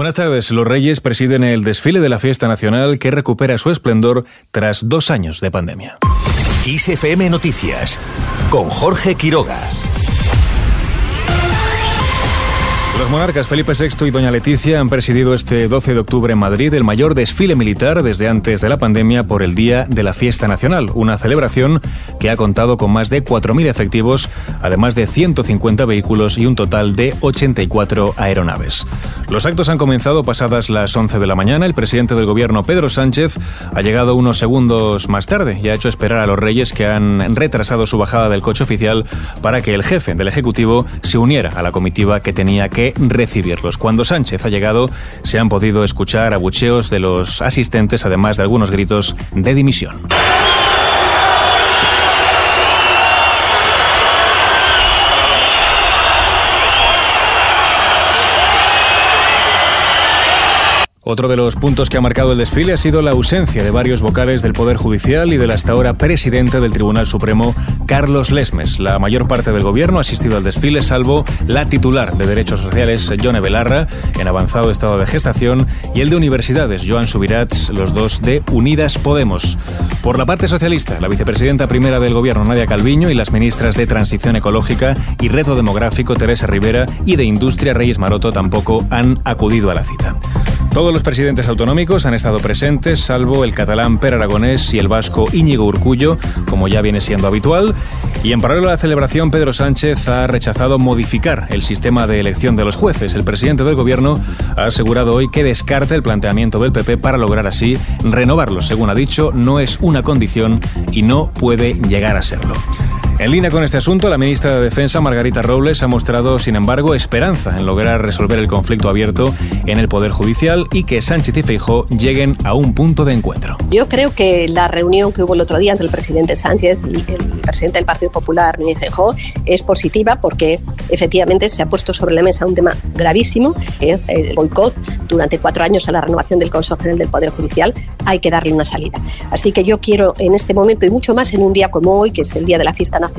Buenas tardes. Los Reyes presiden el desfile de la fiesta nacional que recupera su esplendor tras dos años de pandemia. ISFM Noticias con Jorge Quiroga. Los monarcas Felipe VI y Doña Leticia han presidido este 12 de octubre en Madrid el mayor desfile militar desde antes de la pandemia por el Día de la Fiesta Nacional, una celebración que ha contado con más de 4.000 efectivos, además de 150 vehículos y un total de 84 aeronaves. Los actos han comenzado pasadas las 11 de la mañana. El presidente del gobierno, Pedro Sánchez, ha llegado unos segundos más tarde y ha hecho esperar a los reyes que han retrasado su bajada del coche oficial para que el jefe del Ejecutivo se uniera a la comitiva que tenía que recibirlos. Cuando Sánchez ha llegado, se han podido escuchar abucheos de los asistentes, además de algunos gritos de dimisión. Otro de los puntos que ha marcado el desfile ha sido la ausencia de varios vocales del Poder Judicial y del hasta ahora presidente del Tribunal Supremo, Carlos Lesmes. La mayor parte del gobierno ha asistido al desfile, salvo la titular de Derechos Sociales, Yone Belarra, en avanzado estado de gestación, y el de Universidades, Joan Subirats, los dos de Unidas Podemos. Por la parte socialista, la vicepresidenta primera del gobierno, Nadia Calviño, y las ministras de Transición Ecológica y Reto Demográfico, Teresa Rivera, y de Industria, Reyes Maroto, tampoco han acudido a la cita. Todos los presidentes autonómicos han estado presentes, salvo el catalán Per Aragonés y el vasco Íñigo Urcullo, como ya viene siendo habitual. Y en paralelo a la celebración, Pedro Sánchez ha rechazado modificar el sistema de elección de los jueces. El presidente del gobierno ha asegurado hoy que descarta el planteamiento del PP para lograr así renovarlos. Según ha dicho, no es una condición y no puede llegar a serlo. En línea con este asunto, la ministra de Defensa, Margarita Robles, ha mostrado, sin embargo, esperanza en lograr resolver el conflicto abierto en el Poder Judicial y que Sánchez y Feijó lleguen a un punto de encuentro. Yo creo que la reunión que hubo el otro día entre el presidente Sánchez y el presidente del Partido Popular, Núñez Feijó, es positiva porque efectivamente se ha puesto sobre la mesa un tema gravísimo, que es el boicot durante cuatro años a la renovación del Consejo General del Poder Judicial. Hay que darle una salida. Así que yo quiero en este momento y mucho más en un día como hoy, que es el Día de la Fiesta Nacional,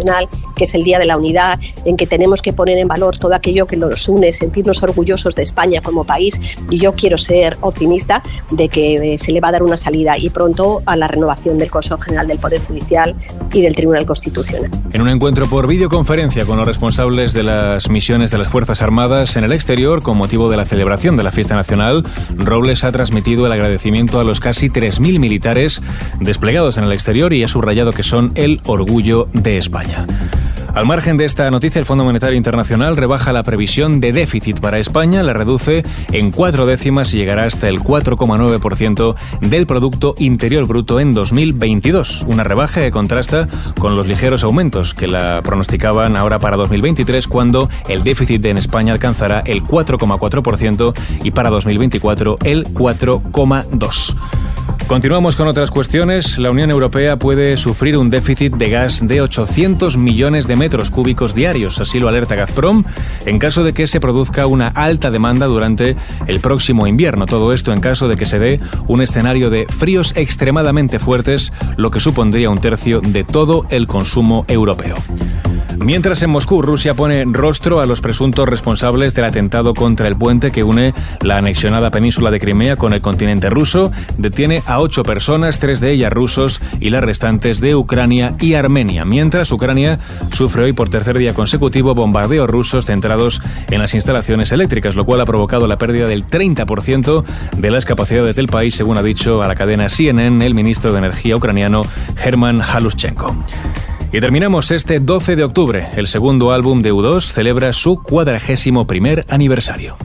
que es el Día de la Unidad, en que tenemos que poner en valor todo aquello que nos une, sentirnos orgullosos de España como país. Y yo quiero ser optimista de que eh, se le va a dar una salida y pronto a la renovación del Consejo General del Poder Judicial y del Tribunal Constitucional. En un encuentro por videoconferencia con los responsables de las misiones de las Fuerzas Armadas en el exterior, con motivo de la celebración de la fiesta nacional, Robles ha transmitido el agradecimiento a los casi 3.000 militares desplegados en el exterior y ha subrayado que son el orgullo de España. Al margen de esta noticia, el Fondo Monetario Internacional rebaja la previsión de déficit para España, la reduce en cuatro décimas y llegará hasta el 4,9% del Producto Interior Bruto en 2022. Una rebaja que contrasta con los ligeros aumentos que la pronosticaban ahora para 2023, cuando el déficit en España alcanzará el 4,4% y para 2024 el 4,2%. Continuamos con otras cuestiones. La Unión Europea puede sufrir un déficit de gas de 800 millones de metros cúbicos diarios, así lo alerta Gazprom, en caso de que se produzca una alta demanda durante el próximo invierno. Todo esto en caso de que se dé un escenario de fríos extremadamente fuertes, lo que supondría un tercio de todo el consumo europeo. Mientras en Moscú, Rusia pone rostro a los presuntos responsables del atentado contra el puente que une la anexionada península de Crimea con el continente ruso, detiene a ocho personas, tres de ellas rusos y las restantes de Ucrania y Armenia. Mientras Ucrania sufre hoy por tercer día consecutivo bombardeos rusos centrados en las instalaciones eléctricas, lo cual ha provocado la pérdida del 30% de las capacidades del país, según ha dicho a la cadena CNN el ministro de Energía ucraniano Herman Halushchenko. Y terminamos este 12 de octubre. El segundo álbum de U2 celebra su cuadragésimo primer aniversario.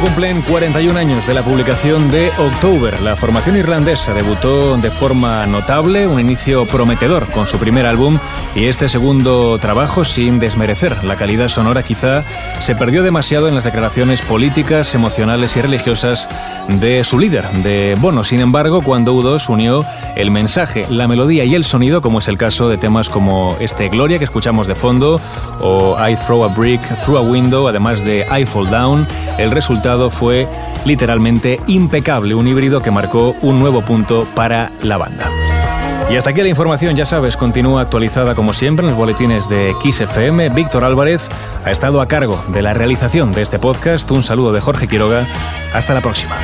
Cumplen 41 años de la publicación de October. La formación irlandesa debutó de forma notable, un inicio prometedor con su primer álbum y este segundo trabajo, sin desmerecer la calidad sonora, quizá se perdió demasiado en las declaraciones políticas, emocionales y religiosas de su líder, de Bono. Sin embargo, cuando U2 unió el mensaje, la melodía y el sonido, como es el caso de temas como este Gloria que escuchamos de fondo o I Throw a Brick Through a Window, además de I Fall Down, el resultado fue literalmente impecable, un híbrido que marcó un nuevo punto para la banda. Y hasta aquí la información, ya sabes, continúa actualizada como siempre en los boletines de XFM. Víctor Álvarez ha estado a cargo de la realización de este podcast. Un saludo de Jorge Quiroga. Hasta la próxima.